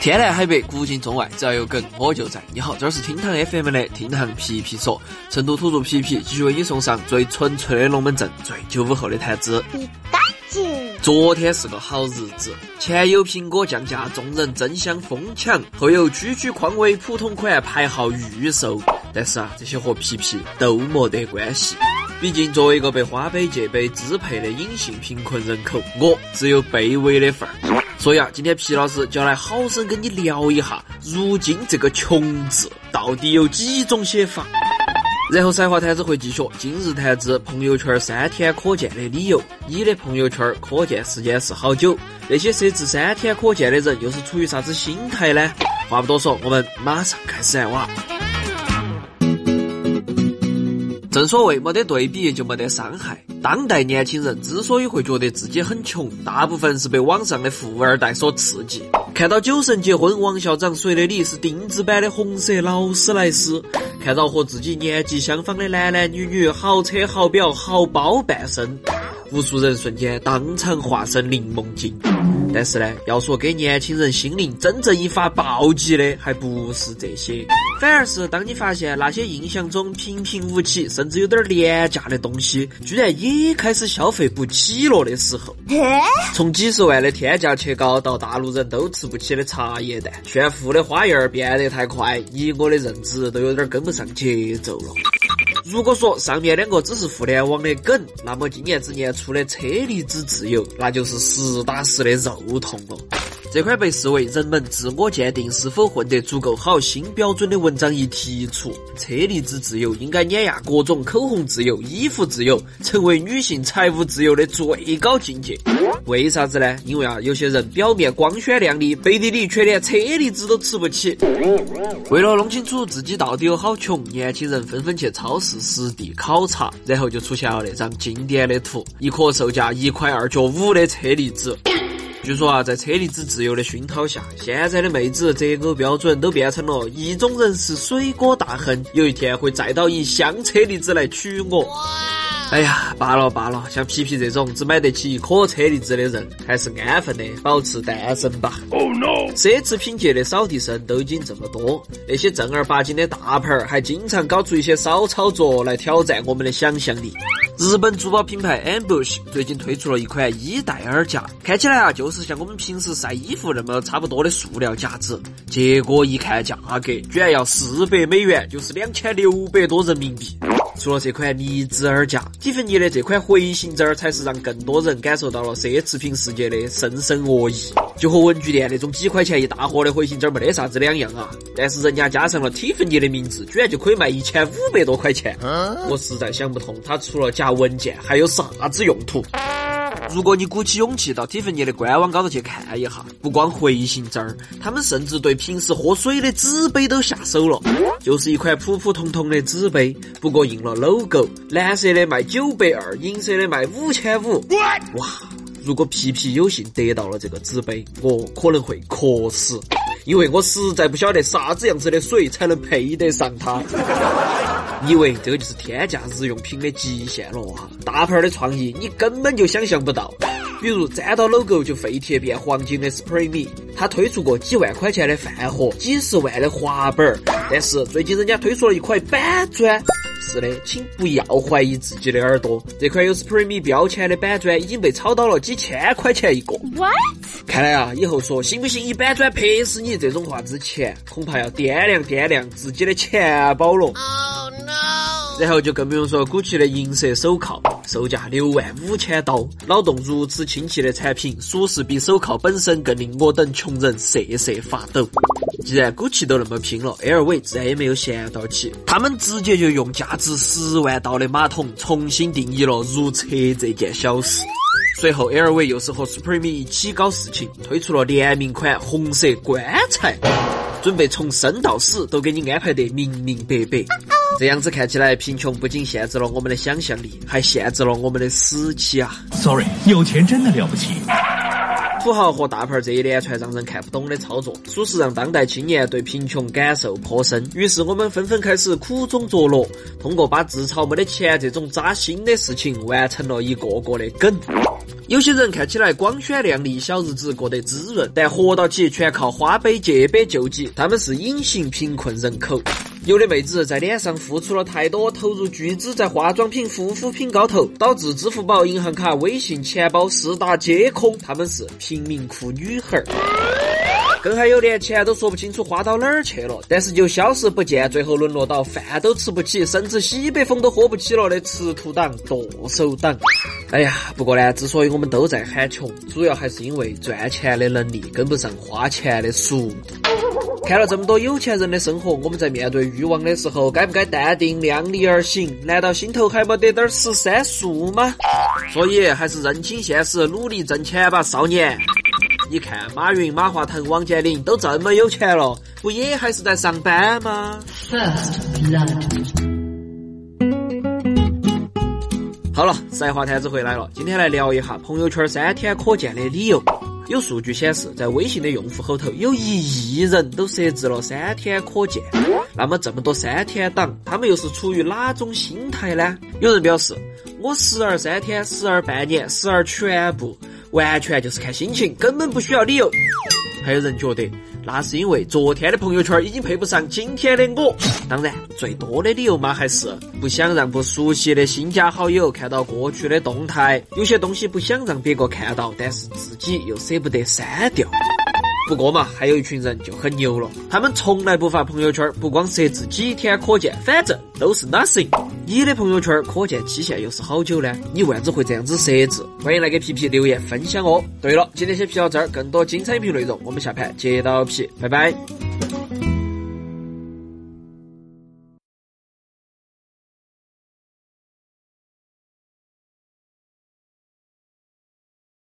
天南海北，古今中外，只要有梗，我就在。你好，这是厅堂 FM 的厅堂皮皮说，成都土著皮皮继续为你送上最纯粹的龙门阵，最九五后的谈资。昨天是个好日子，前有苹果降价，众人争相疯抢，后有区区匡威普通款排号预售。但是啊，这些和皮皮都没得关系。毕竟作为一个被花呗借呗支配的隐性贫困人口，我只有卑微的份儿。所以啊，今天皮老师就来好生跟你聊一下，如今这个“穷”字到底有几种写法。然后赛话谈子会继续，今日谈资朋友圈三天可见的理由，你的朋友圈可见时间是好久？那些设置三天可见的人又是出于啥子心态呢？话不多说，我们马上开始哇！正所谓没得对比就没得伤害。当代年轻人之所以会觉得自己很穷，大部分是被网上的富二代所刺激。看到酒神结婚，王校长随的礼是定制版的红色劳斯莱斯；看到和自己年纪相仿的男男女女，豪车豪表豪包半身，无数人瞬间当场化身柠檬精。但是呢，要说给年轻人心灵真正一发暴击的，还不是这些，反而是当你发现那些印象中平平无奇，甚至有点廉价的东西，居然也开始消费不起了的时候。从几十万的天价切糕，到大陆人都吃不起的茶叶蛋，炫富的花样变得太快，你我的认知都有点跟不上节奏了。如果说上面两个只是互联网的梗，那么今年子年初的车厘子自由，那就是实打实的肉痛了。这块被视为人们自我鉴定是否混得足够好新标准的文章一提出，车厘子自由应该碾压各种口红自由、衣服自由，成为女性财务自由的最高境界。为啥子呢？因为啊，有些人表面光鲜亮丽，背地里却连车厘子都吃不起。为了弄清楚自己到底有好穷，年轻人纷纷去超市实地考察，然后就出现了那张经典的图：一颗售价一块二角五的车厘子。据说啊，在车厘子自由的熏陶下，现在的妹子择偶标准都变成了意中人是水果大亨，有一天会载到一箱车厘子来娶我。哎呀，罢了罢了，像皮皮这种只买得起一颗车厘子的人，还是安分的保持单身吧。Oh no！奢侈品界的扫地僧都已经这么多，那些正儿八经的大牌儿还经常搞出一些骚操作来挑战我们的想象力。日本珠宝品牌 Ambush 最近推出了一款衣戴耳夹，看起来啊就是像我们平时晒衣服那么差不多的塑料夹子，结果一看价格，居然要四百美元，就是两千六百多人民币。除了这款离子耳夹，蒂芬尼的这款回形针儿才是让更多人感受到了奢侈品世界的深深恶意。就和文具店那种几块钱一大盒的回形针儿没得啥子两样啊！但是人家加上了蒂芬尼的名字，居然就可以卖一千五百多块钱。我实在想不通，它除了夹文件还有啥子用途？如果你鼓起勇气到蒂芬尼的官网高头去看一下，不光回形针儿，他们甚至对平时喝水的纸杯都下手了。就是一款普普通通的纸杯，不过印了 logo，蓝色的卖九百二，银色的卖五千五。哇！如果皮皮有幸得到了这个纸杯，我可能会渴死，因为我实在不晓得啥子样子的水才能配得上它。以为这个就是天价日用品的极限了啊！大牌的创意你根本就想象不到，比如粘到 logo 就废铁变黄金的 Spray Me，它推出过几万块钱的饭盒，几十万的滑板儿，但是最近人家推出了一块板砖。是的，请不要怀疑自己的耳朵。这款有 Spray Me 标签的板砖已经被炒到了几千块钱一个。What？看来啊，以后说信不信一板砖拍死你这种话之前，恐怕要掂量掂量自己的钱包了。Oh no！然后就更不用说 GUCCI 的银色手铐，售价六万五千刀，脑洞如此清奇的产品，属实比手铐本身更令我等穷人瑟瑟发抖。既然骨气都那么拼了，LV 自然也没有闲到起，他们直接就用价值十万刀的马桶重新定义了如厕这件小事。随后，LV 又是和 Supreme 一起搞事情，推出了联名款红色棺材，准备从生到死都给你安排得明明白白。这样子看起来，贫穷不仅限制了我们的想象力，还限制了我们的死期啊！Sorry，有钱真的了不起。土豪和大牌这一连串让人看不懂的操作，属实让当代青年对贫穷感受颇深。于是我们纷纷开始苦中作乐，通过把自嘲没得钱这种扎心的事情，完成了一个个的梗。有些人看起来光鲜亮丽，小日子过得滋润，但活到起全靠花呗借呗救济，他们是隐形贫困人口。有的妹子在脸上付出了太多，投入巨资在化妆品、护肤品高头，导致支付宝、银行卡、微信、钱包四大皆空，他们是贫民窟女孩儿。更还有连钱都说不清楚花到哪儿去了，但是就消失不见，最后沦落到饭都吃不起，甚至西北风都喝不起了的吃土党、剁手党。哎呀，不过呢，之所以我们都在喊穷，主要还是因为赚钱的能力跟不上花钱的速度。看了这么多有钱人的生活，我们在面对欲望的时候，该不该淡定量力而行？难道心头还没得点十三数吗？所以还是认清现实，努力挣钱吧，少年。你看，马云、马化腾、王健林都这么有钱了，不也还是在上班吗？First blood。好了，实话摊子回来了，今天来聊一下朋友圈三天可见的理由。有数据显示，在微信的用户后头，有一亿人都设置了三天可见。那么这么多三天党，他们又是处于哪种心态呢？有人表示，我时而三天，时而半年，时而全部。完全就是看心情，根本不需要理由。还有人觉得，那是因为昨天的朋友圈已经配不上今天的我。当然，最多的理由嘛，还是不想让不熟悉的新加好友看到过去的动态。有些东西不想让别个看到，但是自己又舍不得删掉。不过嘛，还有一群人就很牛了，他们从来不发朋友圈，不光设置几天可见，反正都是 nothing。你的朋友圈可见期限又是好久呢？你为啥子会这样子设置？欢迎来给皮皮留言分享哦。对了，今天先皮到这儿，更多精彩音频内容，我们下盘接到皮，拜拜。